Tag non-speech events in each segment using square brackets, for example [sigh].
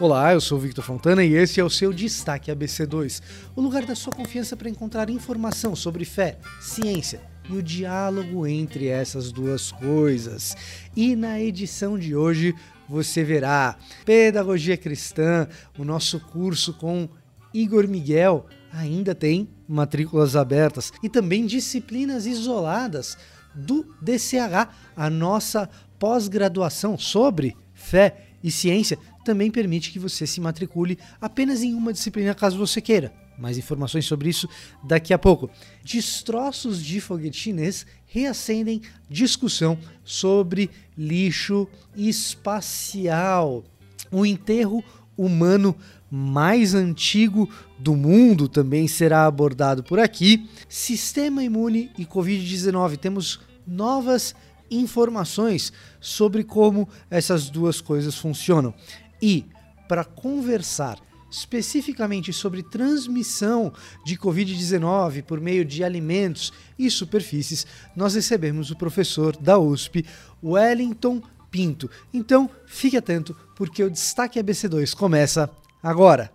Olá, eu sou Victor Fontana e esse é o seu Destaque ABC2, o lugar da sua confiança para encontrar informação sobre fé, ciência e o diálogo entre essas duas coisas. E na edição de hoje você verá Pedagogia Cristã, o nosso curso com Igor Miguel ainda tem matrículas abertas e também disciplinas isoladas do DCH, a nossa pós-graduação sobre fé e ciência também permite que você se matricule apenas em uma disciplina caso você queira. Mais informações sobre isso daqui a pouco. Destroços de foguete chinês reacendem discussão sobre lixo espacial. O enterro humano mais antigo do mundo também será abordado por aqui. Sistema imune e Covid-19. Temos novas informações sobre como essas duas coisas funcionam. E para conversar especificamente sobre transmissão de Covid-19 por meio de alimentos e superfícies, nós recebemos o professor da USP, Wellington Pinto. Então, fique atento, porque o Destaque ABC2 começa agora.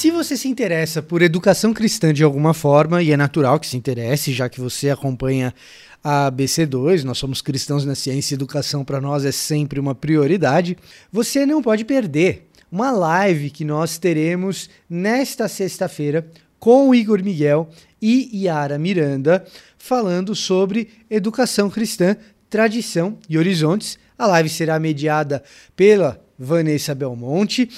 Se você se interessa por educação cristã de alguma forma, e é natural que se interesse, já que você acompanha a ABC2, nós somos cristãos na ciência e educação para nós é sempre uma prioridade, você não pode perder uma live que nós teremos nesta sexta-feira com o Igor Miguel e Yara Miranda falando sobre educação cristã, tradição e horizontes. A live será mediada pela Vanessa Belmonte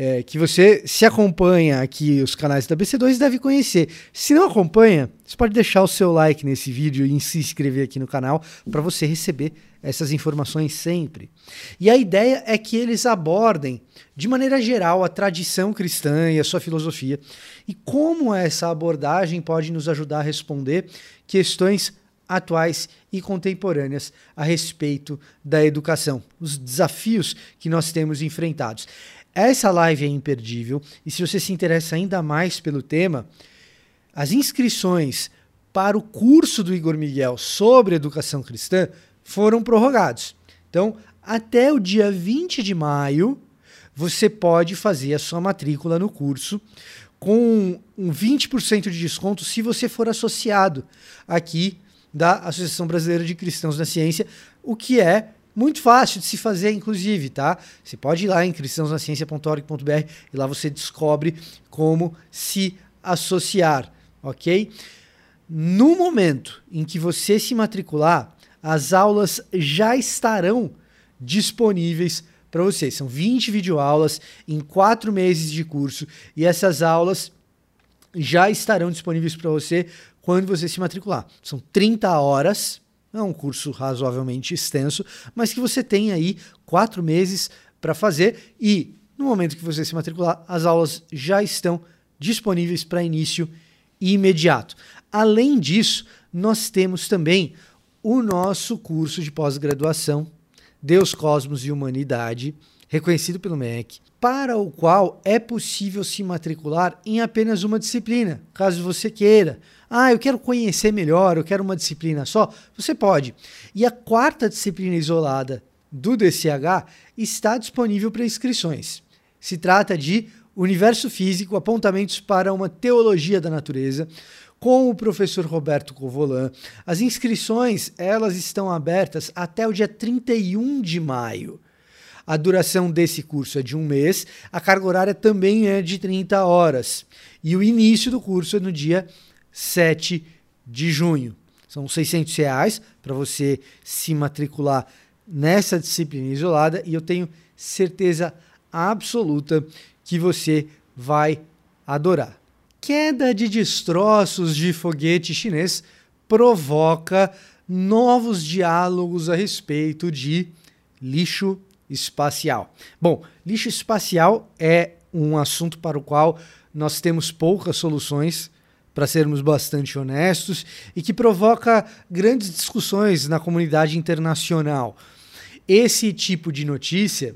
é, que você se acompanha aqui os canais da BC2 deve conhecer. Se não acompanha, você pode deixar o seu like nesse vídeo e se inscrever aqui no canal para você receber essas informações sempre. E a ideia é que eles abordem, de maneira geral, a tradição cristã e a sua filosofia e como essa abordagem pode nos ajudar a responder questões atuais e contemporâneas a respeito da educação, os desafios que nós temos enfrentados. Essa live é imperdível e se você se interessa ainda mais pelo tema, as inscrições para o curso do Igor Miguel sobre educação cristã foram prorrogados. Então, até o dia 20 de maio, você pode fazer a sua matrícula no curso com um 20% de desconto se você for associado aqui da Associação Brasileira de Cristãos na Ciência, o que é muito fácil de se fazer, inclusive, tá? Você pode ir lá em cristãosnaciencia.org.br e lá você descobre como se associar, ok? No momento em que você se matricular, as aulas já estarão disponíveis para você. São 20 videoaulas em quatro meses de curso e essas aulas já estarão disponíveis para você quando você se matricular. São 30 horas é um curso razoavelmente extenso, mas que você tem aí quatro meses para fazer e no momento que você se matricular, as aulas já estão disponíveis para início imediato. Além disso, nós temos também o nosso curso de pós-graduação Deus, Cosmos e Humanidade, reconhecido pelo MEC, para o qual é possível se matricular em apenas uma disciplina, caso você queira. Ah, eu quero conhecer melhor, eu quero uma disciplina só. Você pode. E a quarta disciplina isolada do DCH está disponível para inscrições. Se trata de Universo Físico, apontamentos para uma teologia da natureza, com o professor Roberto Covolan. As inscrições, elas estão abertas até o dia 31 de maio. A duração desse curso é de um mês, a carga horária também é de 30 horas. E o início do curso é no dia 7 de junho. São 600 reais para você se matricular nessa disciplina isolada e eu tenho certeza absoluta que você vai adorar. Queda de destroços de foguete chinês provoca novos diálogos a respeito de lixo espacial. Bom, lixo espacial é um assunto para o qual nós temos poucas soluções para sermos bastante honestos, e que provoca grandes discussões na comunidade internacional. Esse tipo de notícia,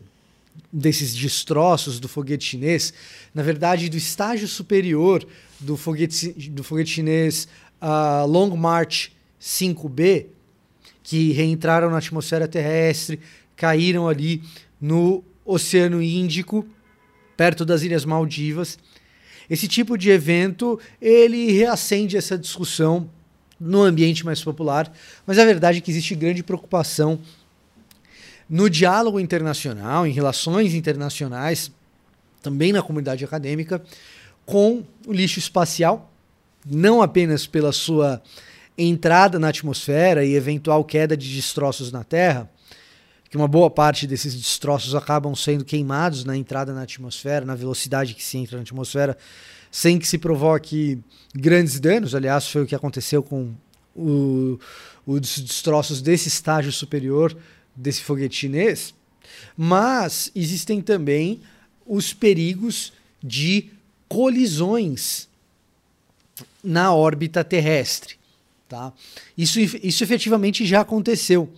desses destroços do foguete chinês, na verdade, do estágio superior do foguete, do foguete chinês uh, Long March 5B, que reentraram na atmosfera terrestre, caíram ali no Oceano Índico, perto das Ilhas Maldivas. Esse tipo de evento, ele reacende essa discussão no ambiente mais popular, mas a verdade é que existe grande preocupação no diálogo internacional, em relações internacionais, também na comunidade acadêmica, com o lixo espacial, não apenas pela sua entrada na atmosfera e eventual queda de destroços na Terra, que uma boa parte desses destroços acabam sendo queimados na entrada na atmosfera, na velocidade que se entra na atmosfera, sem que se provoque grandes danos. Aliás, foi o que aconteceu com o, os destroços desse estágio superior desse foguete chinês. Mas existem também os perigos de colisões na órbita terrestre. Tá? Isso, isso efetivamente já aconteceu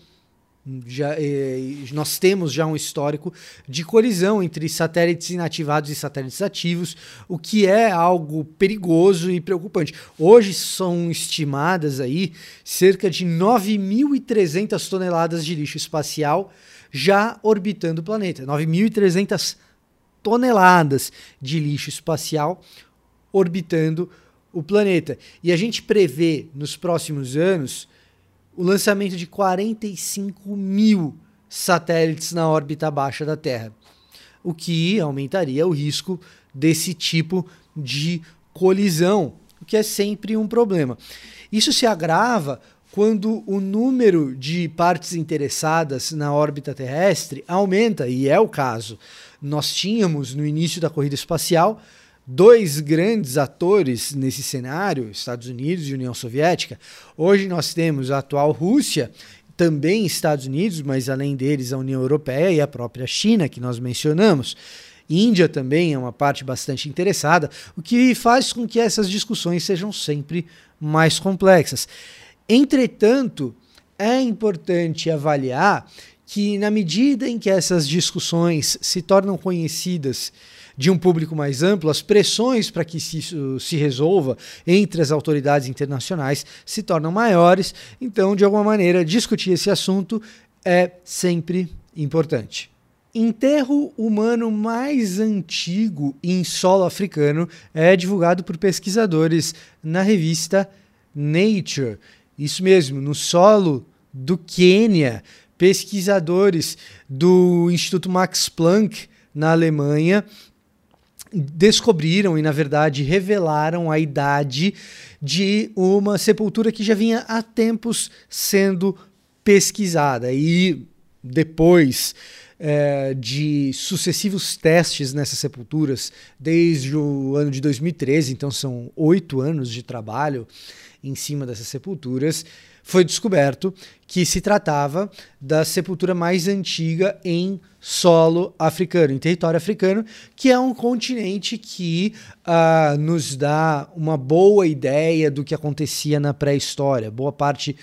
já, eh, nós temos já um histórico de colisão entre satélites inativados e satélites ativos, o que é algo perigoso e preocupante. Hoje são estimadas aí cerca de 9.300 toneladas de lixo espacial já orbitando o planeta. 9.300 toneladas de lixo espacial orbitando o planeta. E a gente prevê nos próximos anos o lançamento de 45 mil satélites na órbita baixa da Terra, o que aumentaria o risco desse tipo de colisão, o que é sempre um problema. Isso se agrava quando o número de partes interessadas na órbita terrestre aumenta, e é o caso. Nós tínhamos no início da corrida espacial dois grandes atores nesse cenário, Estados Unidos e União Soviética. Hoje nós temos a atual Rússia, também Estados Unidos, mas além deles a União Europeia e a própria China, que nós mencionamos. Índia também é uma parte bastante interessada, o que faz com que essas discussões sejam sempre mais complexas. Entretanto, é importante avaliar que, na medida em que essas discussões se tornam conhecidas de um público mais amplo, as pressões para que isso se resolva entre as autoridades internacionais se tornam maiores. Então, de alguma maneira, discutir esse assunto é sempre importante. Enterro humano mais antigo em solo africano é divulgado por pesquisadores na revista Nature. Isso mesmo, no solo do Quênia, pesquisadores do Instituto Max Planck na Alemanha descobriram e, na verdade, revelaram a idade de uma sepultura que já vinha há tempos sendo pesquisada. E depois é, de sucessivos testes nessas sepulturas, desde o ano de 2013, então são oito anos de trabalho em cima dessas sepulturas, foi descoberto que se tratava da sepultura mais antiga em solo africano, em território africano, que é um continente que uh, nos dá uma boa ideia do que acontecia na pré-história. Boa parte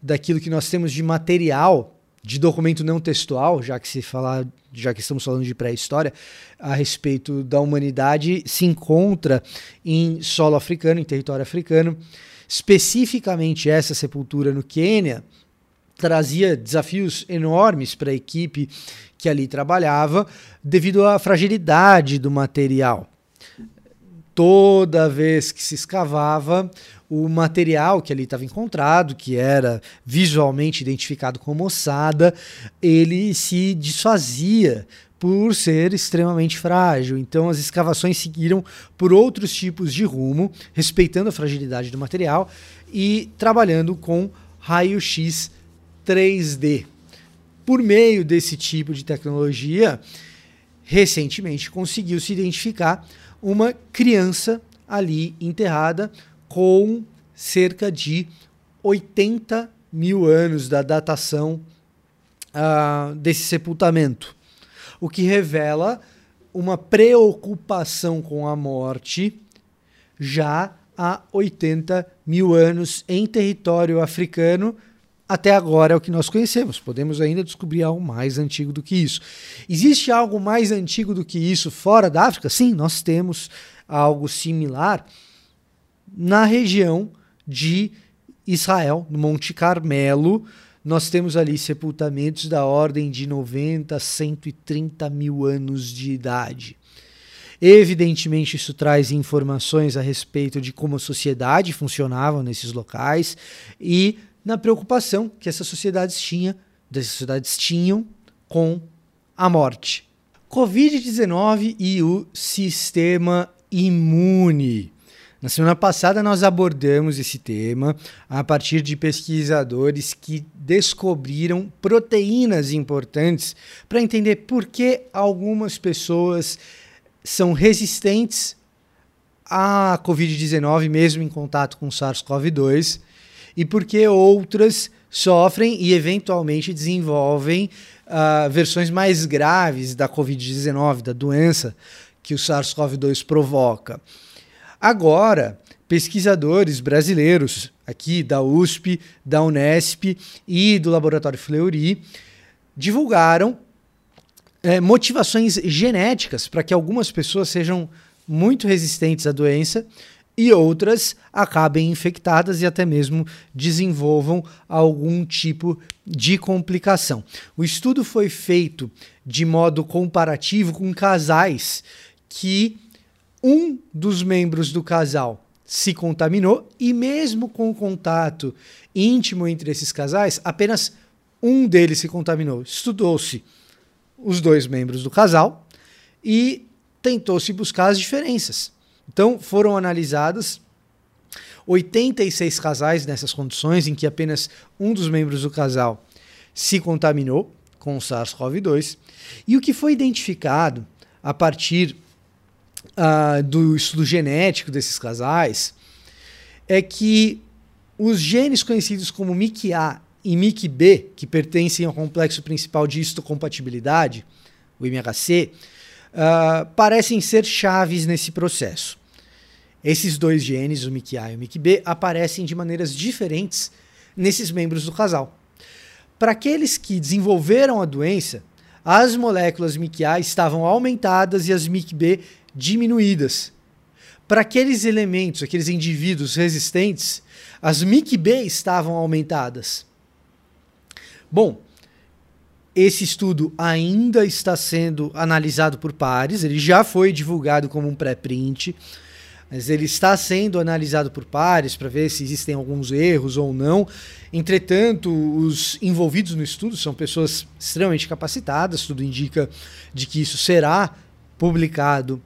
daquilo que nós temos de material de documento não textual, já que se falar, já que estamos falando de pré-história, a respeito da humanidade se encontra em solo africano, em território africano. Especificamente essa sepultura no Quênia trazia desafios enormes para a equipe que ali trabalhava, devido à fragilidade do material. Toda vez que se escavava, o material que ali estava encontrado, que era visualmente identificado como ossada, ele se desfazia por ser extremamente frágil. Então as escavações seguiram por outros tipos de rumo, respeitando a fragilidade do material e trabalhando com raio-x 3D. Por meio desse tipo de tecnologia, recentemente conseguiu-se identificar uma criança ali enterrada com cerca de 80 mil anos da datação uh, desse sepultamento o que revela uma preocupação com a morte já há 80 mil anos em território africano. Até agora é o que nós conhecemos. Podemos ainda descobrir algo mais antigo do que isso. Existe algo mais antigo do que isso fora da África? Sim, nós temos algo similar na região de Israel, no Monte Carmelo, nós temos ali sepultamentos da ordem de 90 a 130 mil anos de idade. Evidentemente, isso traz informações a respeito de como a sociedade funcionava nesses locais e na preocupação que essas sociedades tinham, essas sociedades tinham com a morte. Covid-19 e o sistema imune. Na semana passada nós abordamos esse tema a partir de pesquisadores que descobriram proteínas importantes para entender por que algumas pessoas são resistentes à Covid-19, mesmo em contato com SARS-CoV-2, e por que outras sofrem e eventualmente desenvolvem uh, versões mais graves da Covid-19, da doença que o SARS-CoV-2 provoca. Agora, pesquisadores brasileiros aqui da USP, da Unesp e do Laboratório Fleury divulgaram é, motivações genéticas para que algumas pessoas sejam muito resistentes à doença e outras acabem infectadas e até mesmo desenvolvam algum tipo de complicação. O estudo foi feito de modo comparativo com casais que um dos membros do casal se contaminou e mesmo com o contato íntimo entre esses casais, apenas um deles se contaminou. Estudou-se os dois membros do casal e tentou-se buscar as diferenças. Então foram analisadas 86 casais nessas condições em que apenas um dos membros do casal se contaminou com o SARS-CoV-2 e o que foi identificado a partir uh, do estudo genético desses casais é que os genes conhecidos como MIC-A e MIC-B, que pertencem ao complexo principal de histocompatibilidade, o MHC, uh, parecem ser chaves nesse processo. Esses dois genes, o MIC-A e o MIC-B, aparecem de maneiras diferentes nesses membros do casal. Para aqueles que desenvolveram a doença, as moléculas MIC-A estavam aumentadas e as MIC-B diminuídas. Para aqueles elementos, aqueles indivíduos resistentes, as MIC-B estavam aumentadas. Bom, esse estudo ainda está sendo analisado por pares, ele já foi divulgado como um pré-print, mas ele está sendo analisado por pares para ver se existem alguns erros ou não. Entretanto, os envolvidos no estudo são pessoas extremamente capacitadas, tudo indica de que isso será publicado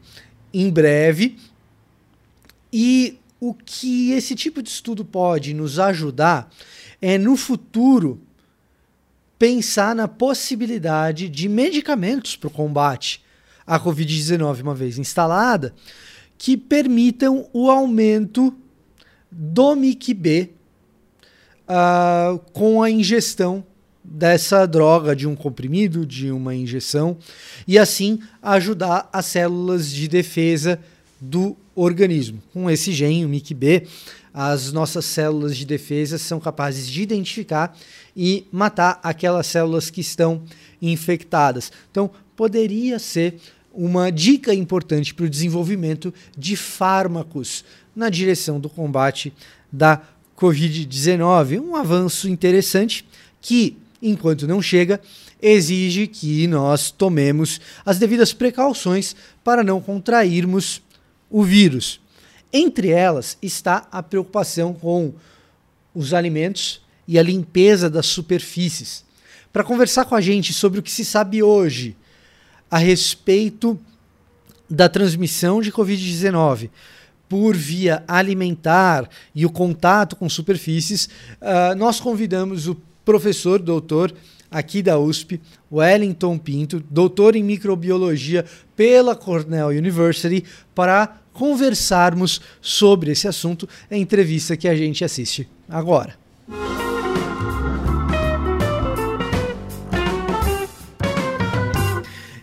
em breve. E o que esse tipo de estudo pode nos ajudar é no futuro pensar na possibilidade de medicamentos para o combate à Covid-19, uma vez instalada, que permitam o aumento do MIC-B uh, com a ingestão dessa droga, de um comprimido, de uma injeção, e assim ajudar as células de defesa do organismo. Com esse gene, o MIC-B, as nossas células de defesa são capazes de identificar e matar aquelas células que estão infectadas. Então, poderia ser uma dica importante para o desenvolvimento de fármacos na direção do combate da Covid-19. Um avanço interessante que enquanto não chega, exige que nós tomemos as devidas precauções para não contrairmos o vírus. Entre elas está a preocupação com os alimentos e a limpeza das superfícies. Para conversar com a gente sobre o que se sabe hoje a respeito da transmissão de Covid-19 por via alimentar e o contato com superfícies, uh, nós convidamos o professor doutor aqui da USP, Wellington Pinto, doutor em microbiologia pela Cornell University, para conversarmos sobre esse assunto, a entrevista que a gente assiste agora.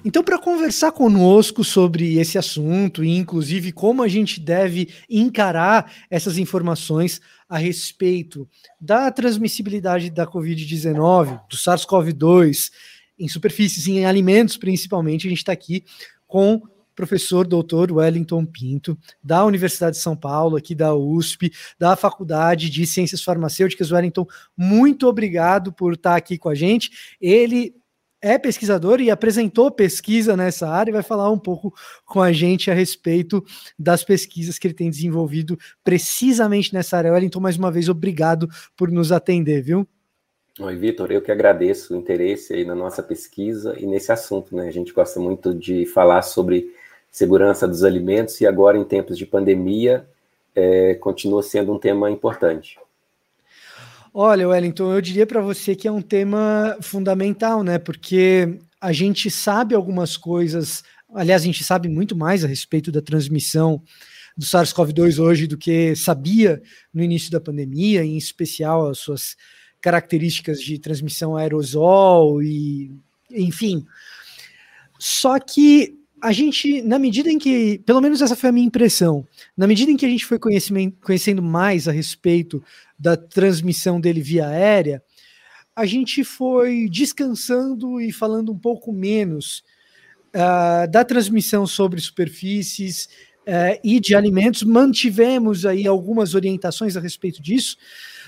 Então, para conversar conosco sobre esse assunto e, inclusive, como a gente deve encarar essas informações a respeito da transmissibilidade da Covid-19, do SARS-CoV-2, em superfícies, em alimentos principalmente, a gente está aqui com professor doutor Wellington Pinto, da Universidade de São Paulo, aqui da USP, da Faculdade de Ciências Farmacêuticas. Wellington, muito obrigado por estar aqui com a gente. Ele é pesquisador e apresentou pesquisa nessa área e vai falar um pouco com a gente a respeito das pesquisas que ele tem desenvolvido precisamente nessa área. Wellington, mais uma vez, obrigado por nos atender, viu? Oi, Vitor, eu que agradeço o interesse aí na nossa pesquisa e nesse assunto, né? A gente gosta muito de falar sobre segurança dos alimentos e agora, em tempos de pandemia, é, continua sendo um tema importante. Olha, Wellington, eu diria para você que é um tema fundamental, né? Porque a gente sabe algumas coisas, aliás, a gente sabe muito mais a respeito da transmissão do SARS-CoV-2 hoje do que sabia no início da pandemia, em especial as suas características de transmissão aerosol e enfim. Só que a gente, na medida em que, pelo menos essa foi a minha impressão, na medida em que a gente foi conhecendo mais a respeito da transmissão dele via aérea, a gente foi descansando e falando um pouco menos uh, da transmissão sobre superfícies uh, e de alimentos. Mantivemos aí algumas orientações a respeito disso,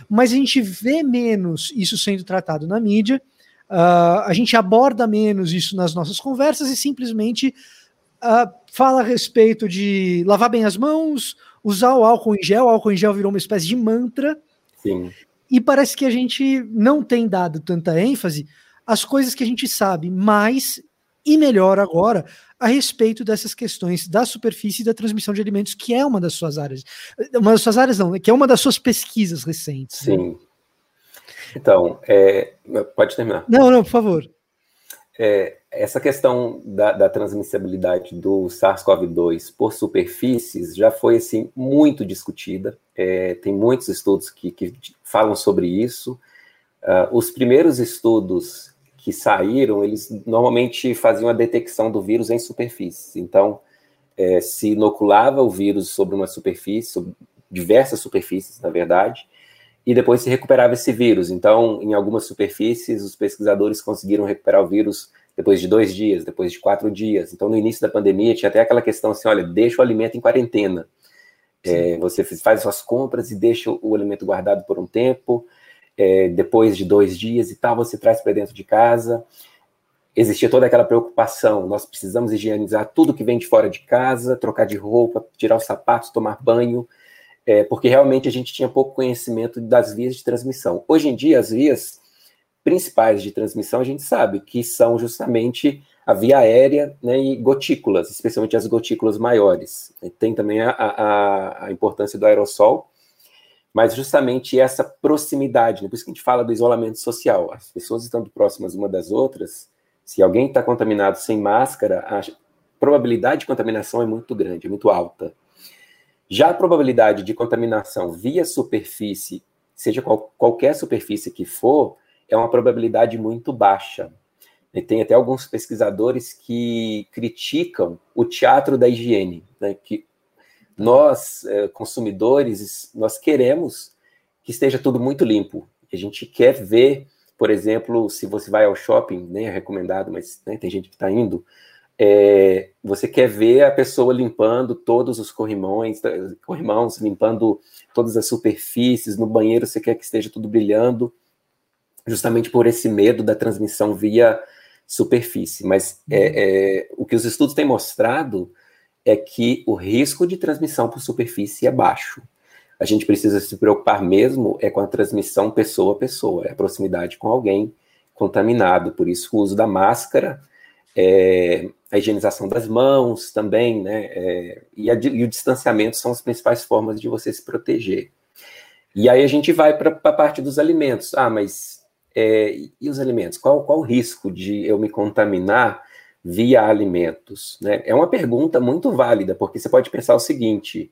mas a gente vê menos isso sendo tratado na mídia. Uh, a gente aborda menos isso nas nossas conversas e simplesmente uh, fala a respeito de lavar bem as mãos, usar o álcool em gel. O álcool em gel virou uma espécie de mantra. Sim. E parece que a gente não tem dado tanta ênfase às coisas que a gente sabe mais e melhor agora a respeito dessas questões da superfície e da transmissão de alimentos, que é uma das suas áreas. Uma das suas áreas, não, né, que é uma das suas pesquisas recentes. Sim. Então, é, pode terminar. Não, não, por favor. É, essa questão da, da transmissibilidade do SARS-CoV-2 por superfícies já foi assim muito discutida. É, tem muitos estudos que, que falam sobre isso. Uh, os primeiros estudos que saíram, eles normalmente faziam a detecção do vírus em superfícies. Então, é, se inoculava o vírus sobre uma superfície, sobre diversas superfícies, na verdade, e depois se recuperava esse vírus. Então, em algumas superfícies, os pesquisadores conseguiram recuperar o vírus depois de dois dias, depois de quatro dias. Então, no início da pandemia, tinha até aquela questão assim: olha, deixa o alimento em quarentena. É, você faz suas compras e deixa o alimento guardado por um tempo. É, depois de dois dias e tal, você traz para dentro de casa. Existia toda aquela preocupação: nós precisamos higienizar tudo que vem de fora de casa, trocar de roupa, tirar os sapatos, tomar banho é, porque realmente a gente tinha pouco conhecimento das vias de transmissão. Hoje em dia, as vias principais de transmissão a gente sabe que são justamente a via aérea né, e gotículas, especialmente as gotículas maiores. Tem também a, a, a importância do aerossol, mas justamente essa proximidade, né, por isso que a gente fala do isolamento social. As pessoas estando próximas uma das outras, se alguém está contaminado sem máscara, a probabilidade de contaminação é muito grande, é muito alta. Já a probabilidade de contaminação via superfície, seja qual, qualquer superfície que for, é uma probabilidade muito baixa. E tem até alguns pesquisadores que criticam o teatro da higiene, né, que nós, é, consumidores, nós queremos que esteja tudo muito limpo. A gente quer ver, por exemplo, se você vai ao shopping, nem é recomendado, mas né, tem gente que está indo, é, você quer ver a pessoa limpando todos os corrimões, corrimãos, limpando todas as superfícies, no banheiro você quer que esteja tudo brilhando, justamente por esse medo da transmissão via superfície. Mas é, uhum. é, o que os estudos têm mostrado é que o risco de transmissão por superfície é baixo. A gente precisa se preocupar mesmo é com a transmissão pessoa a pessoa, é a proximidade com alguém contaminado. Por isso, o uso da máscara é, a higienização das mãos também, né? É, e, a, e, o distanciamento são as principais formas de você se proteger. E aí a gente vai para a parte dos alimentos. Ah, mas é, e os alimentos? Qual, qual o risco de eu me contaminar via alimentos? Né? É uma pergunta muito válida, porque você pode pensar o seguinte: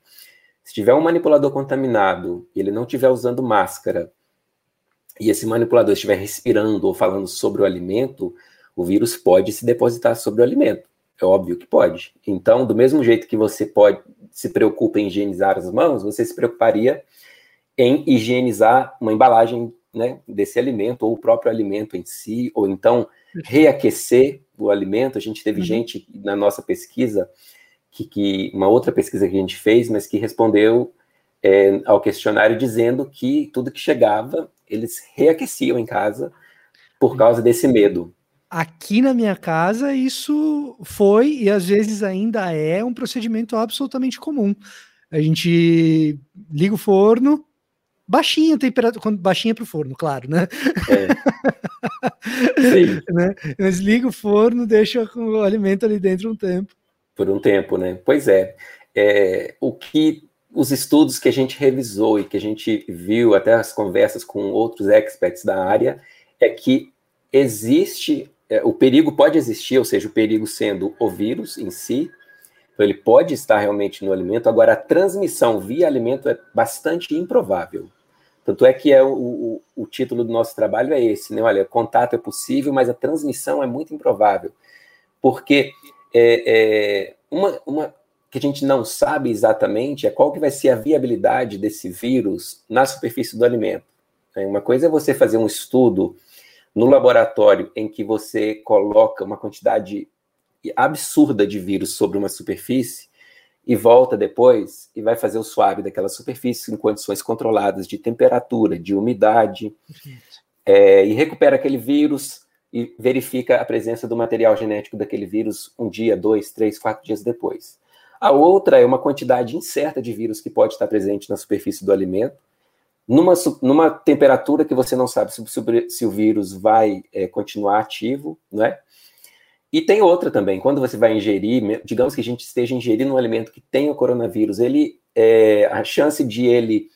se tiver um manipulador contaminado e ele não estiver usando máscara, e esse manipulador estiver respirando ou falando sobre o alimento, o vírus pode se depositar sobre o alimento. É óbvio que pode. Então, do mesmo jeito que você pode se preocupa em higienizar as mãos, você se preocuparia em higienizar uma embalagem né, desse alimento, ou o próprio alimento em si, ou então reaquecer o alimento. A gente teve uhum. gente na nossa pesquisa que, que, uma outra pesquisa que a gente fez, mas que respondeu é, ao questionário dizendo que tudo que chegava eles reaqueciam em casa por causa desse medo. Aqui na minha casa, isso foi e às vezes ainda é um procedimento absolutamente comum. A gente liga o forno, baixinha a temperatura, baixinha para o forno, claro, né? É. Sim. [laughs] né? Mas liga o forno, deixa o alimento ali dentro um tempo. Por um tempo, né? Pois é. é o que os estudos que a gente revisou e que a gente viu, até as conversas com outros experts da área, é que existe, é, o perigo pode existir, ou seja, o perigo sendo o vírus em si, então ele pode estar realmente no alimento, agora a transmissão via alimento é bastante improvável. Tanto é que é o, o, o título do nosso trabalho é esse, né? Olha, contato é possível, mas a transmissão é muito improvável. Porque é, é, uma, uma, que a gente não sabe exatamente é qual que vai ser a viabilidade desse vírus na superfície do alimento. Né? Uma coisa é você fazer um estudo no laboratório em que você coloca uma quantidade absurda de vírus sobre uma superfície e volta depois e vai fazer o suave daquela superfície em condições controladas de temperatura, de umidade, é, e recupera aquele vírus e verifica a presença do material genético daquele vírus um dia, dois, três, quatro dias depois. A outra é uma quantidade incerta de vírus que pode estar presente na superfície do alimento, numa, numa temperatura que você não sabe se, se o vírus vai é, continuar ativo, não é? E tem outra também, quando você vai ingerir, digamos que a gente esteja ingerindo um alimento que tem o coronavírus, ele é, a chance de ele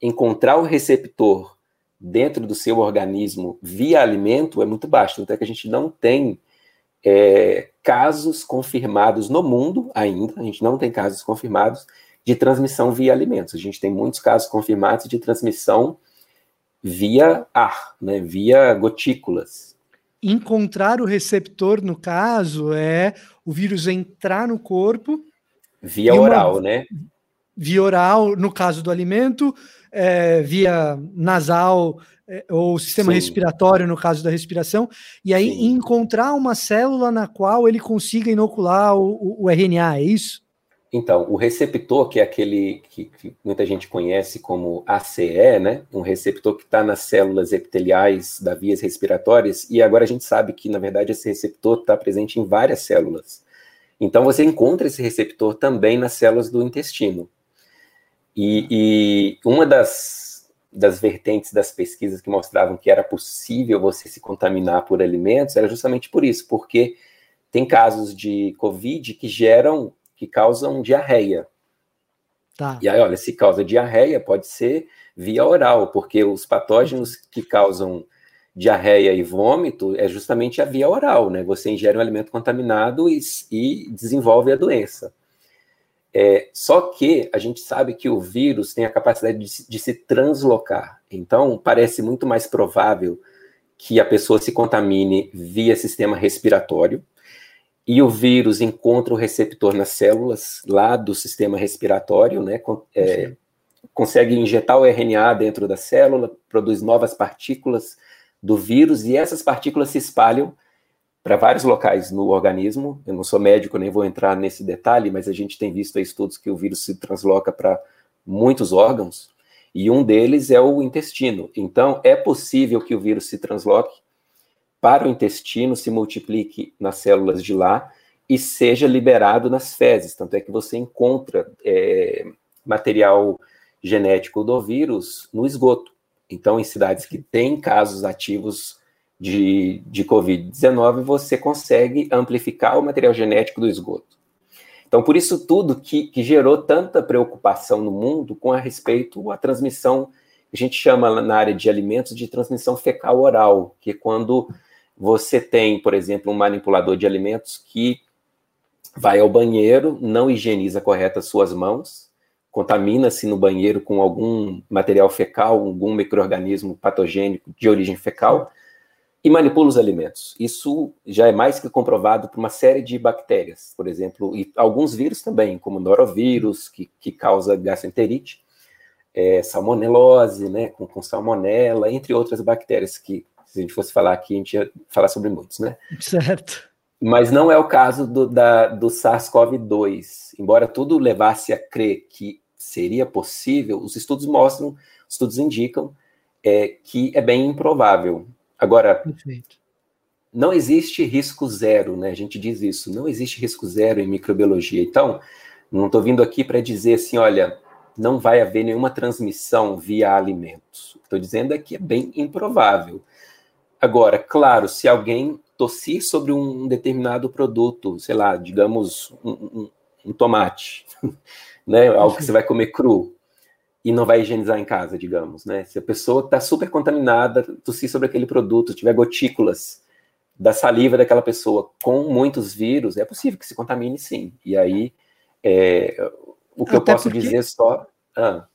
encontrar o receptor dentro do seu organismo via alimento é muito baixa, então é que a gente não tem é, casos confirmados no mundo ainda, a gente não tem casos confirmados de transmissão via alimentos. A gente tem muitos casos confirmados de transmissão via ar, né, via gotículas. Encontrar o receptor, no caso, é o vírus entrar no corpo. Via oral, né? Via oral, no caso do alimento, é, via nasal é, ou sistema Sim. respiratório, no caso da respiração, e aí Sim. encontrar uma célula na qual ele consiga inocular o, o, RNA, é isso? Então, o receptor, que é aquele que, que muita gente conhece como ACE, né? Um receptor que está nas células epiteliais das vias respiratórias, e agora a gente sabe que, na verdade, esse receptor está presente em várias células. Então, você encontra esse receptor também nas células do intestino. E, e uma das das vertentes das pesquisas que mostravam que era possível você se contaminar por alimentos era justamente por isso, porque tem casos de Covid que geram, que causam diarreia. Tá. E aí, olha, se causa diarreia, pode ser via oral, porque os patógenos que causam diarreia e vômito é justamente a via oral, né? Você ingere um alimento contaminado e, e desenvolve a doença. É, só que a gente sabe que o vírus tem a capacidade de, de, se translocar. Então, parece muito mais provável que a pessoa se contamine via sistema respiratório e o vírus encontra o receptor nas células lá do sistema respiratório, né? É, consegue injetar o RNA dentro da célula, produz novas partículas do vírus e essas partículas se espalham para vários locais no organismo. Eu não sou médico, nem vou entrar nesse detalhe, mas a gente tem visto estudos que o vírus se transloca para muitos órgãos, e um deles é o intestino. Então, é possível que o vírus se transloque para o intestino, se multiplique nas células de lá e seja liberado nas fezes. Tanto é que você encontra é, material genético do vírus no esgoto. Então, em cidades que têm casos ativos de, de Covid-19, você consegue amplificar o material genético do esgoto. Então, por isso tudo que, que gerou tanta preocupação no mundo com a respeito à transmissão, a gente chama na área de alimentos de transmissão fecal oral, que é quando você tem, por exemplo, um manipulador de alimentos que vai ao banheiro, não higieniza correta suas mãos, contamina-se no banheiro com algum material fecal, algum microorganismo patogênico de origem fecal, e manipula os alimentos. Isso já é mais que comprovado por uma série de bactérias, por exemplo, e alguns vírus também, como norovírus, que, que causa gastroenterite, é, salmonelose, né, com, com salmonela, entre outras bactérias que, se a gente fosse falar aqui, a gente ia falar sobre muitos, né? Certo. Mas não é o caso do, do SARS-CoV-2. Embora tudo levasse a crer que seria possível, os estudos mostram, os estudos indicam é, que é bem improvável. Agora, Perfeito. não existe risco zero, né? A gente diz isso, não existe risco zero em microbiologia. Então, não estou vindo aqui para dizer assim, olha, não vai haver nenhuma transmissão via alimentos. Estou dizendo é que é bem improvável. Agora, claro, se alguém tossir sobre um determinado produto, sei lá, digamos um, um, um tomate, [laughs] né, algo que você vai comer cru e não vai higienizar em casa, digamos, né? Se a pessoa está super contaminada, tossir sobre aquele produto, tiver gotículas da saliva daquela pessoa com muitos vírus, é possível que se contamine sim. E aí, é, o que Até eu posso porque... dizer só. Ah.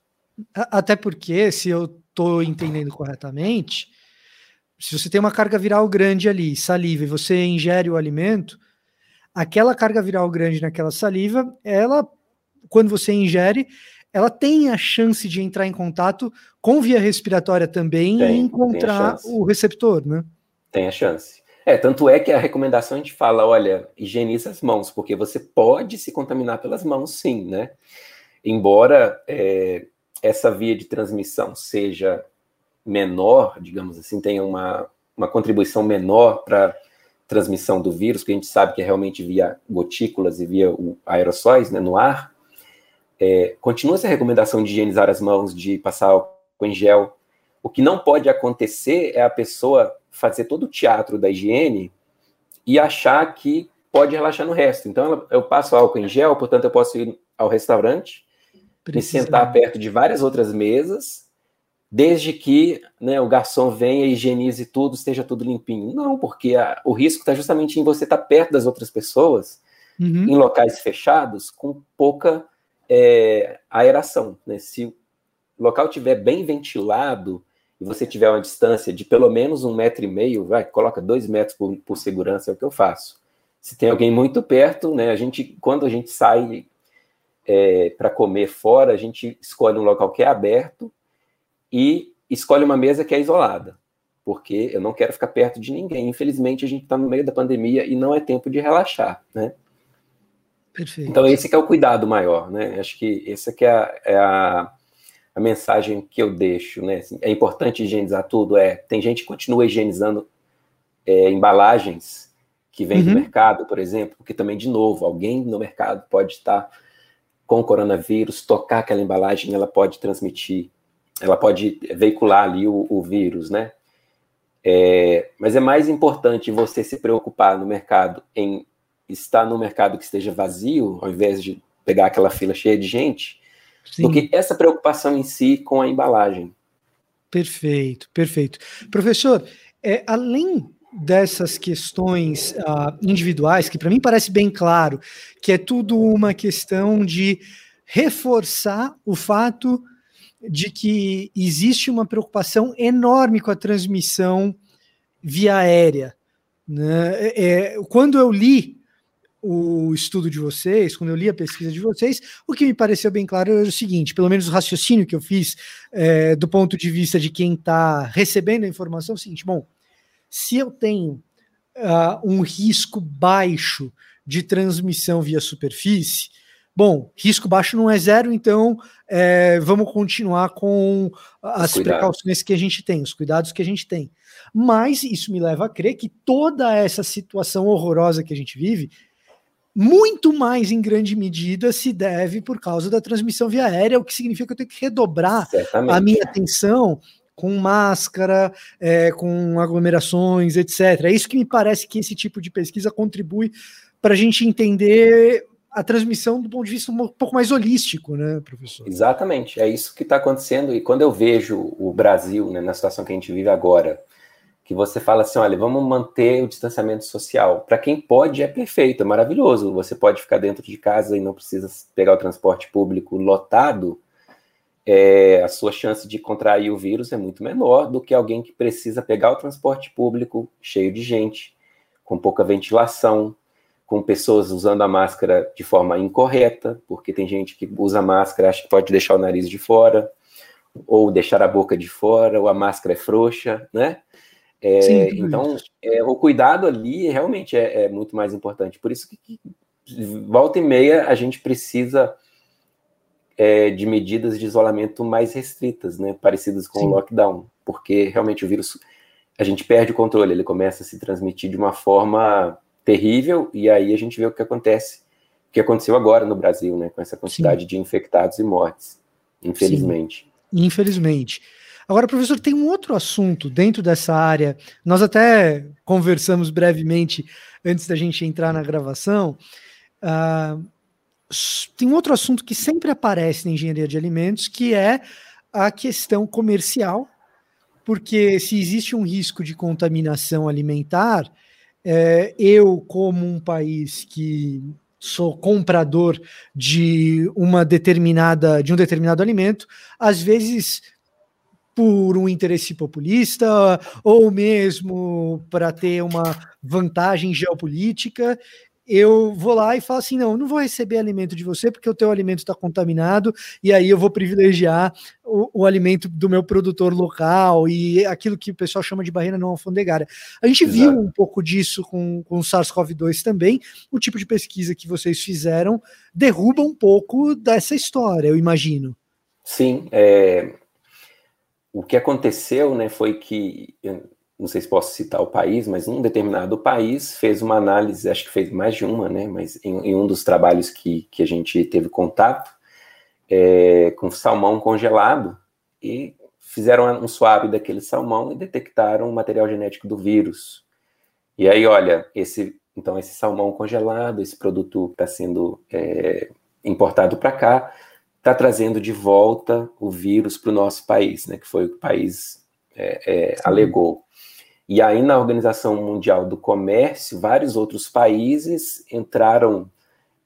Até porque, se eu estou entendendo corretamente, se você tem uma carga viral grande ali, saliva, e você ingere o alimento, aquela carga viral grande naquela saliva, ela, quando você ingere, ela tem a chance de entrar em contato com via respiratória também tem, e encontrar o receptor, né? Tem a chance. É, tanto é que a recomendação a gente fala, olha, higieniza as mãos, porque você pode se contaminar pelas mãos, sim, né? Embora é, essa via de transmissão seja menor, digamos assim, tenha uma, uma contribuição menor para transmissão do vírus, que a gente sabe que é realmente via gotículas e via aerossóis né, no ar, é, continua essa recomendação de higienizar as mãos, de passar álcool em gel. O que não pode acontecer é a pessoa fazer todo o teatro da higiene e achar que pode relaxar no resto. Então, eu passo álcool em gel, portanto, eu posso ir ao restaurante, Precisa. me sentar perto de várias outras mesas desde que né, o garçom venha, higienize tudo, esteja tudo limpinho. Não, porque a, o risco está justamente em você estar tá perto das outras pessoas, uhum. em locais fechados, com pouca é, aeração. Né? Se o local estiver bem ventilado e você tiver uma distância de pelo menos um metro e meio, vai, coloca dois metros por, por segurança, é o que eu faço. Se tem alguém muito perto, né, a gente, quando a gente sai é, para comer fora, a gente escolhe um local que é aberto, e escolhe uma mesa que é isolada, porque eu não quero ficar perto de ninguém. Infelizmente, a gente está no meio da pandemia e não é tempo de relaxar, né? Perfeito. Então, esse que é o cuidado maior, né? Acho que essa que é a, é a, a mensagem que eu deixo, né? Assim, é importante higienizar tudo? É, tem gente que continua higienizando é, embalagens que vem uhum. do mercado, por exemplo, porque também, de novo, alguém no mercado pode estar com o coronavírus, tocar aquela embalagem, ela pode transmitir ela pode veicular ali o, o vírus, né? É, mas é mais importante você se preocupar no mercado em estar no mercado que esteja vazio, ao invés de pegar aquela fila cheia de gente, Sim. do que essa preocupação em si com a embalagem. Perfeito, perfeito. Professor, é, além dessas questões uh, individuais, que para mim parece bem claro, que é tudo uma questão de reforçar o fato de que existe uma preocupação enorme com a transmissão via aérea. Né? É, é, quando eu li o estudo de vocês, quando eu li a pesquisa de vocês, o que me pareceu bem claro era o seguinte: pelo menos o raciocínio que eu fiz é, do ponto de vista de quem está recebendo a informação, é o seguinte: bom, se eu tenho uh, um risco baixo de transmissão via superfície, Bom, risco baixo não é zero, então é, vamos continuar com as precauções que a gente tem, os cuidados que a gente tem. Mas isso me leva a crer que toda essa situação horrorosa que a gente vive, muito mais em grande medida se deve por causa da transmissão via aérea, o que significa que eu tenho que redobrar Certamente. a minha atenção com máscara, é, com aglomerações, etc. É isso que me parece que esse tipo de pesquisa contribui para a gente entender a transmissão do ponto de vista um pouco mais holístico, né, professor? Exatamente, é isso que está acontecendo. E quando eu vejo o Brasil, né, na situação que a gente vive agora, que você fala assim, olha, vamos manter o distanciamento social. Para quem pode, é perfeito, é maravilhoso. Você pode ficar dentro de casa e não precisa pegar o transporte público lotado. É, a sua chance de contrair o vírus é muito menor do que alguém que precisa pegar o transporte público cheio de gente, com pouca ventilação, com pessoas usando a máscara de forma incorreta, porque tem gente que usa máscara acha que pode deixar o nariz de fora, ou deixar a boca de fora, ou a máscara é frouxa, né? É, Sim, então, é, o cuidado ali realmente é, é, muito mais importante. Por isso que, que, volta e meia a gente precisa é, de medidas de isolamento mais restritas, né, parecidas com Sim. o lockdown, porque realmente o vírus a gente perde o controle, ele começa a se transmitir de uma forma terrível e aí a gente vê o que acontece, o que aconteceu agora no Brasil, né, com essa quantidade Sim. de infectados e mortes, infelizmente. Sim. Infelizmente. Agora, professor, tem um outro assunto dentro dessa área. Nós até conversamos brevemente antes da gente entrar na gravação. Uh, tem um outro assunto que sempre aparece na engenharia de alimentos, que é a questão comercial, porque se existe um risco de contaminação alimentar, é, eu, como um país que sou comprador de uma determinada de um determinado alimento, às vezes por um interesse populista ou mesmo para ter uma vantagem geopolítica, eu vou lá e falo assim: não, não vou receber alimento de você porque o teu alimento está contaminado, e aí eu vou privilegiar o, o, alimento do meu produtor local e aquilo que o pessoal chama de barreira não alfandegária. A gente Exato. viu um pouco disso com, com o SARS-CoV-2 também. O tipo de pesquisa que vocês fizeram derruba um pouco dessa história, eu imagino. Sim, é, o que aconteceu né, foi que não sei se posso citar o país, mas um determinado país fez uma análise, acho que fez mais de uma, né? Mas em, em um dos trabalhos que, que a gente teve contato, é, com salmão congelado, e fizeram um swab daquele salmão e detectaram o material genético do vírus. E aí, olha, esse então esse salmão congelado, esse produto que está sendo é, importado para cá, está trazendo de volta o vírus para o nosso país, né? Que foi o que o país é, é alegou. E aí, na Organização Mundial do Comércio, vários outros países entraram,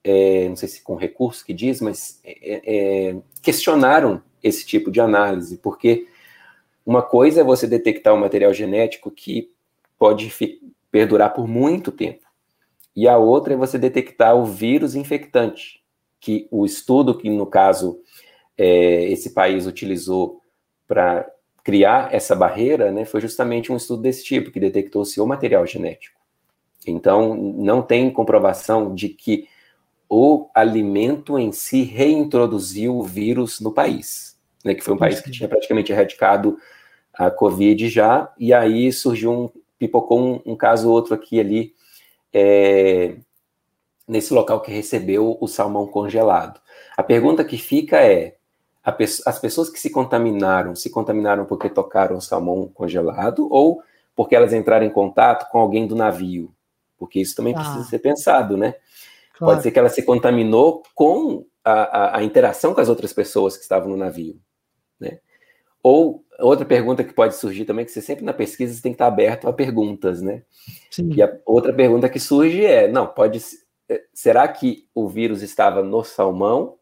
é, não sei se com recurso que diz, mas é, é, questionaram esse tipo de análise, porque uma coisa é você detectar um material genético que pode perdurar por muito tempo, e a outra é você detectar o vírus infectante, que o estudo que, no caso, é, esse país utilizou para criar essa barreira, né, foi justamente um estudo desse tipo, que detectou se o material genético. Então, não tem comprovação de que o alimento em si reintroduziu o vírus no país, né, que foi um país que tinha praticamente erradicado a Covid já, e aí surgiu um, pipocou um, um caso ou outro aqui ali, é, nesse local que recebeu o salmão congelado. A pergunta que fica é, as pessoas que se contaminaram, se contaminaram porque tocaram salmão congelado ou porque elas entraram em contato com alguém do navio? Porque isso também ah. precisa ser pensado, né? Claro. Pode ser que ela se contaminou com a, a, a, interação com as outras pessoas que estavam no navio, né? Ou outra pergunta que pode surgir também, que você sempre na pesquisa você tem que estar aberto a perguntas, né? Sim. E a outra pergunta que surge é, não, pode é, será que o vírus estava no salmão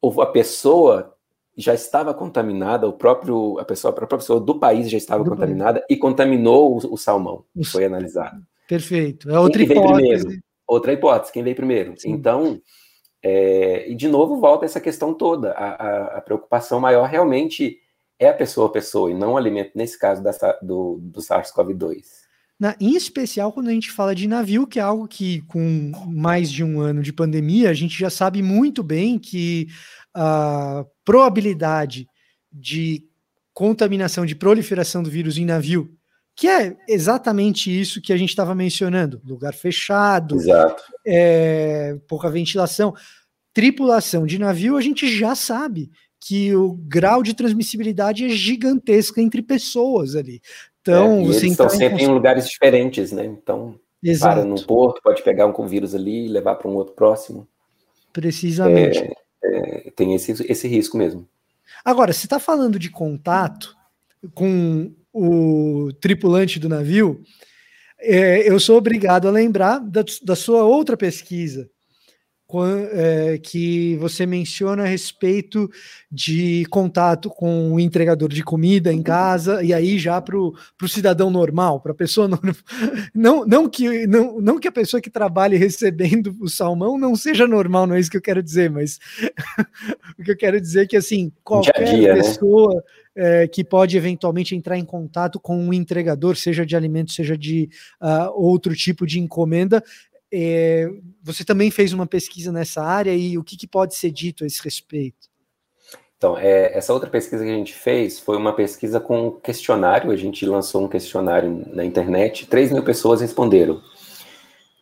ou a pessoa já estava contaminada, o próprio, a, pessoa, a própria pessoa do país já estava do contaminada país. e contaminou o, o salmão, que foi analisado. Perfeito. É outra quem hipótese. Primeiro? Outra hipótese, quem veio primeiro. Sim. Então, é, e de novo volta essa questão toda. A, a, a, preocupação maior realmente é a pessoa a pessoa e não o alimento, nesse caso da, do, do SARS-CoV-2. em especial quando a gente fala de navio, que é algo que, com mais de um ano de pandemia, a gente já sabe muito bem que a probabilidade de contaminação, de proliferação do vírus em navio, que é exatamente isso que a gente estava mencionando: lugar fechado, é, pouca ventilação. Tripulação de navio, a gente já sabe que o grau de transmissibilidade é gigantesca entre pessoas ali. Então, é, você eles estão sempre em, em lugares diferentes, né? Então, Exato. para num porto, pode pegar um com vírus ali e levar para um outro próximo. Precisamente. É, é, tem esse, esse risco mesmo. Agora, se está falando de contato com o tripulante do navio, é, eu sou obrigado a lembrar da, da sua outra pesquisa que você menciona a respeito de contato com o entregador de comida em casa, e aí já para o cidadão normal, para a pessoa normal. [laughs] Não, não, que, não, não que a pessoa que trabalhe recebendo o salmão não seja normal, não é isso que eu quero dizer, mas [laughs] o que eu quero dizer é que assim, qualquer dia, né? pessoa. Né? É, que pode eventualmente entrar em contato com um entregador, seja de alimento, seja de uh, outro tipo de encomenda, é, você também fez uma pesquisa nessa área e o que, que pode ser dito a esse respeito? Então, é, essa outra pesquisa que a gente fez foi uma pesquisa com questionário. A gente lançou um questionário na internet, 3 mil pessoas responderam.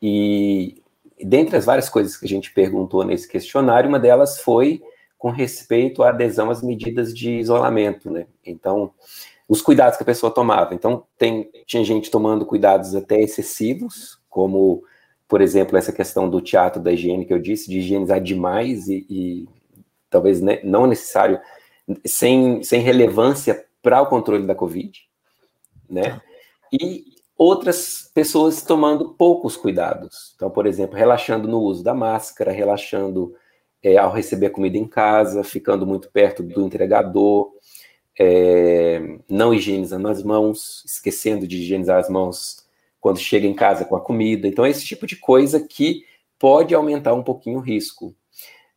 E dentre as várias coisas que a gente perguntou nesse questionário, uma delas foi com respeito à adesão às medidas de isolamento, né? Então, os cuidados que a pessoa tomava. Então, tem, tinha gente tomando cuidados até excessivos, como por exemplo, essa questão do teatro da higiene que eu disse, de higienizar demais e, e talvez ne não necessário, sem, sem relevância para o controle da Covid, né? Tá. E outras pessoas tomando poucos cuidados. Então, por exemplo, relaxando no uso da máscara, relaxando é, ao receber comida em casa, ficando muito perto do entregador, é, não higienizando as mãos, esquecendo de higienizar as mãos quando chega em casa com a comida. Então, é esse tipo de coisa que pode aumentar um pouquinho o risco.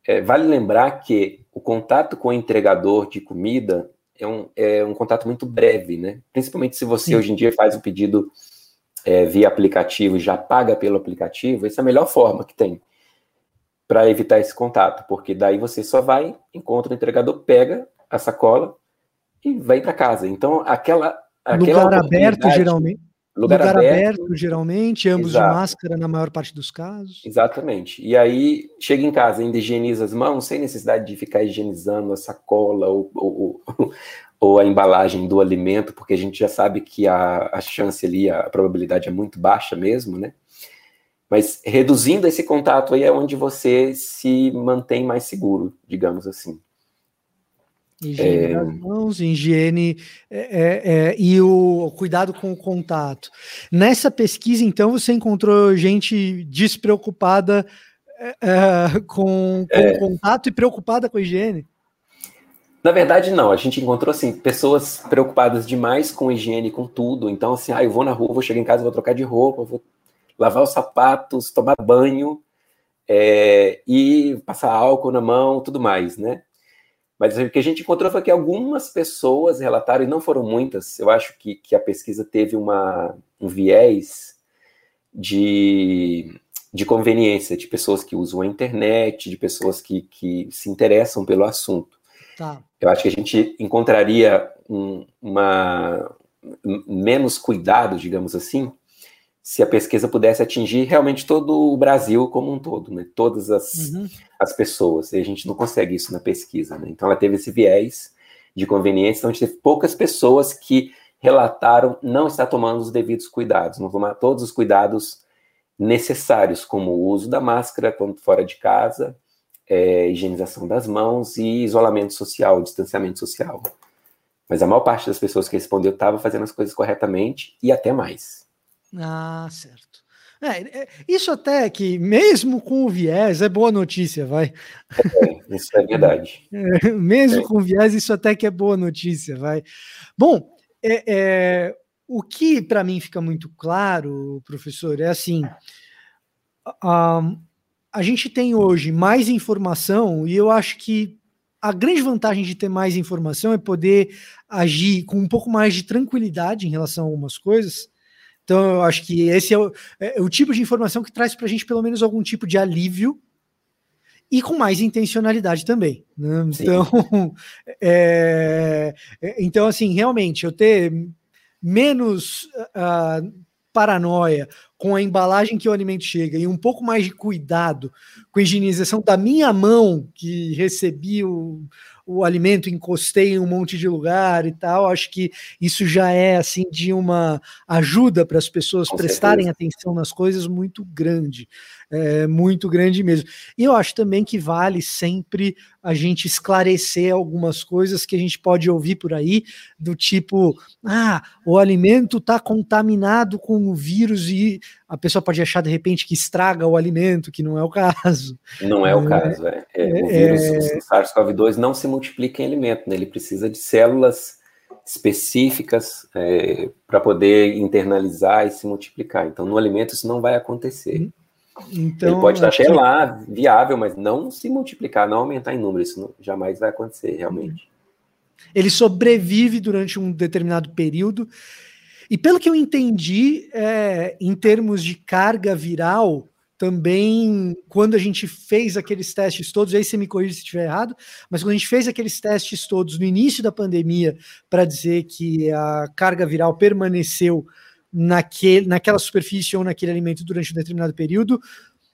É, vale lembrar que o contato com o entregador de comida é um, é um contato muito breve, né? Principalmente se você Sim. hoje em dia faz o pedido é, via aplicativo e já paga pelo aplicativo, essa é a melhor forma que tem para evitar esse contato, porque daí você só vai, encontra o entregador, pega a sacola e vai para casa. Então, aquela. aquela Lugar aberto, geralmente. Lugar, lugar aberto, aberto, geralmente, ambos Exato. de máscara na maior parte dos casos. Exatamente. E aí, chega em casa, ainda higieniza as mãos, sem necessidade de ficar higienizando a sacola ou, ou, [laughs] ou, a embalagem do alimento, porque a gente já sabe que a, a chance ali, a probabilidade é muito baixa mesmo, né? Mas reduzindo esse contato aí é onde você se mantém mais seguro, digamos assim. Higiene é... das mãos, higiene é, é, é, e o cuidado com o contato. Nessa pesquisa, então, você encontrou gente despreocupada é, é, com, com o contato e preocupada com a higiene? Na verdade, não. A gente encontrou assim, pessoas preocupadas demais com higiene, com tudo. Então, assim, ah, eu vou na rua, vou chegar em casa, vou trocar de roupa, vou lavar os sapatos, tomar banho e passar álcool na mão, tudo mais, né? Mas o que a gente encontrou foi que algumas pessoas relataram, e não foram muitas, eu acho que, que a pesquisa teve uma, um viés de, de conveniência, de pessoas que usam a internet, de pessoas que, que se interessam pelo assunto. Tá. Eu acho que a gente encontraria um, uma, menos cuidado, digamos assim, se a pesquisa pudesse atingir realmente todo o Brasil como um todo, né? Todas as, uhum. as pessoas. E a gente não consegue isso na pesquisa, né? Então ela teve esse viés de conveniência, então a gente teve poucas pessoas que relataram não estar tomando os devidos cuidados, não tomar todos os cuidados necessários, como o uso da máscara quando fora de casa, é, higienização das mãos e isolamento social, distanciamento social. Mas a maior parte das pessoas que respondeu estava fazendo as coisas corretamente e até mais. Ah, certo. É, é, isso até que, mesmo com o viés, é boa notícia, vai. É, isso é verdade. [laughs] É, mesmo é. com viés, isso até que é boa notícia, vai. Bom, o que para mim fica muito claro, professor, é assim: a, a gente tem hoje mais informação, e eu acho que a grande vantagem de ter mais informação é poder agir com um pouco mais de tranquilidade em relação a algumas coisas então, eu acho que esse é o, é o tipo de informação que traz para a gente pelo menos algum tipo de alívio e com mais intencionalidade também. Né? Então, [laughs] é, é, então, assim, realmente, eu ter menos uh, paranoia com a embalagem que o alimento chega e um pouco mais de cuidado com a higienização da minha mão que recebi o, o alimento, encostei em um monte de lugar e tal. Acho que isso já é assim de uma ajuda para as pessoas Com prestarem certeza. atenção nas coisas muito grande, é, muito grande mesmo. E eu acho também que vale sempre a gente esclarecer algumas coisas que a gente pode ouvir por aí, do tipo, ah, o alimento está contaminado com o vírus e a pessoa pode achar de repente que estraga o alimento, que não é o caso. Não é, é o caso, é. é o vírus, é... o SARS-CoV-2 não se multiplica em alimento, né? ele precisa de células específicas é, para poder internalizar e se multiplicar. Então, no alimento isso não vai acontecer. Então, ele pode estar aqui... lá, viável, mas não se multiplicar, não aumentar em número. Isso não, jamais vai acontecer, realmente. Ele sobrevive durante um determinado período. E pelo que eu entendi, é, em termos de carga viral, também quando a gente fez aqueles testes todos, aí você me corrija se estiver errado, mas quando a gente fez aqueles testes todos no início da pandemia para dizer que a carga viral permaneceu naquele, naquela superfície ou naquele alimento durante um determinado período,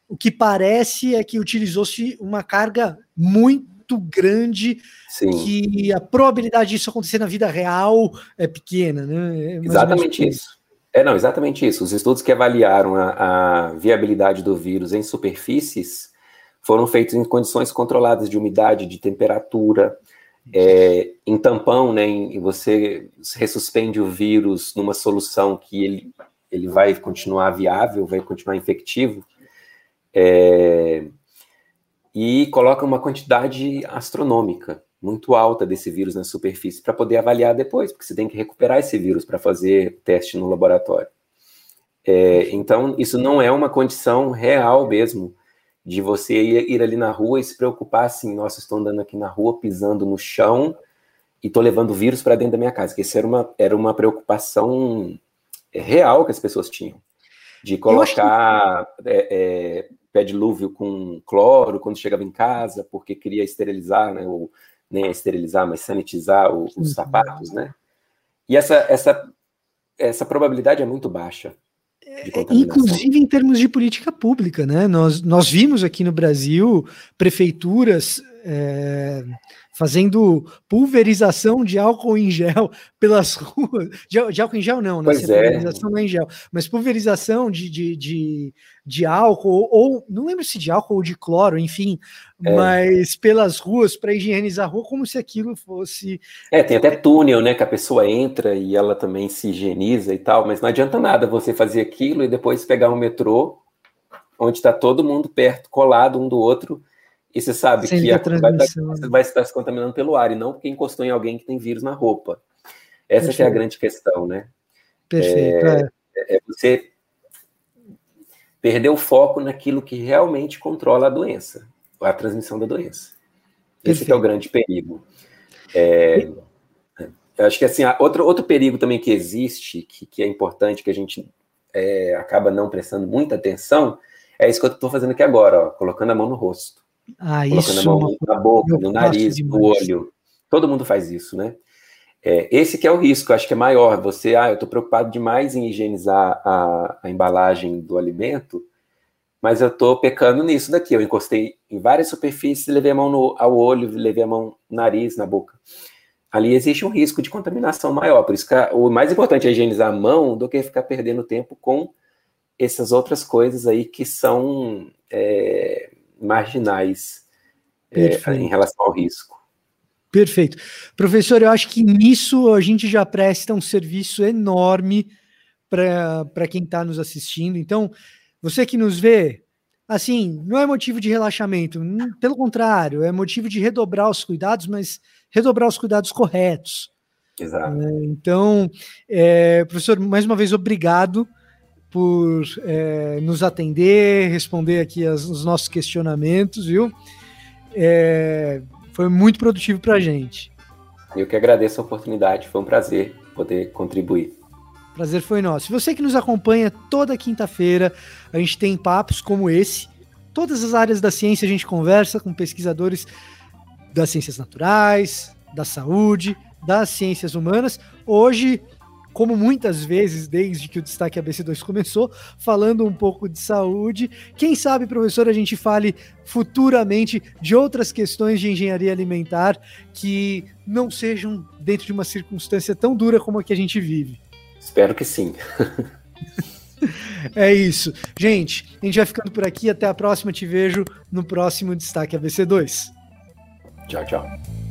o que parece é que utilizou-se uma carga muito grande, Sim. que a probabilidade disso acontecer na vida real é pequena, né? É exatamente isso. É, não, exatamente isso. Os estudos que avaliaram a, a viabilidade do vírus em superfícies foram feitos em condições controladas de umidade, de temperatura, é, em tampão, né, em, você ressuspende o vírus numa solução que ele, ele vai continuar viável, vai continuar infectivo, é, e coloca uma quantidade astronômica muito alta desse vírus na superfície para poder avaliar depois, porque você tem que recuperar esse vírus para fazer teste no laboratório. É, então, isso não é uma condição real mesmo de você ir, ir, ali na rua e se preocupar assim, nossa, estou andando aqui na rua, pisando no chão e estou levando vírus para dentro da minha casa. Que isso era uma, era uma preocupação é, real que as pessoas tinham. De colocar é, é, pé dilúvio com cloro quando chegava em casa, porque queria esterilizar, né, ou nem esterilizar, mas sanitizar o, os uhum. sapatos, né? E essa, essa, essa probabilidade é muito baixa. É, inclusive em termos de política pública, né? Nós, nós vimos aqui no Brasil prefeituras é, fazendo pulverização de álcool em gel [laughs] pelas ruas. De, de álcool em gel, não, né? É. Pulverização não é em gel, mas pulverização de, de, de, de álcool, ou não lembro se de álcool ou de cloro, enfim, é. mas pelas ruas para higienizar a rua, como se aquilo fosse. É, tem até túnel, né? Que a pessoa entra e ela também se higieniza e tal, mas não adianta nada você fazer aquilo e depois pegar um metrô onde está todo mundo perto, colado um do outro e você sabe Sem que a, vai, estar, vai estar se contaminando pelo ar, e não porque encostou em alguém que tem vírus na roupa. Essa é a grande questão, né? Perfeito. É, é. é você perder o foco naquilo que realmente controla a doença, a transmissão da doença. Perfeito. Esse é o grande perigo. É, eu acho que assim, outro, outro perigo também que existe, que, que é importante, que a gente é, acaba não prestando muita atenção, é isso que eu estou fazendo aqui agora, ó, colocando a mão no rosto. Ah, colocando isso. a mão na boca, no nariz, no olho. Todo mundo faz isso, né? É, esse que é o risco, acho que é maior. Você, ah, eu estou preocupado demais em higienizar a, a embalagem do alimento, mas eu estou pecando nisso daqui. Eu encostei em várias superfícies, levei a mão no, ao olho, levei a mão no nariz, na boca. Ali existe um risco de contaminação maior. Por isso que o mais importante é higienizar a mão do que ficar perdendo tempo com essas outras coisas aí que são é, marginais é, em relação ao risco. Perfeito. Professor, eu acho que nisso a gente já presta um serviço enorme para quem está nos assistindo. Então, você que nos vê, assim, não é motivo de relaxamento, pelo contrário, é motivo de redobrar os cuidados, mas redobrar os cuidados corretos. Exato. É, então, é, professor, mais uma vez, obrigado por é, nos atender, responder aqui as, os nossos questionamentos, viu? É, foi muito produtivo para a gente. Eu que agradeço a oportunidade, foi um prazer poder contribuir. Prazer foi nosso. Você que nos acompanha toda quinta-feira, a gente tem papos como esse. Todas as áreas da ciência a gente conversa com pesquisadores das ciências naturais, da saúde, das ciências humanas. Hoje como muitas vezes desde que o Destaque ABC2 começou, falando um pouco de saúde. Quem sabe, professor, a gente fale futuramente de outras questões de engenharia alimentar que não sejam dentro de uma circunstância tão dura como a que a gente vive. Espero que sim. é isso. Gente, a gente vai ficando por aqui. Até a próxima. Te vejo no próximo Destaque ABC2. Tchau, tchau.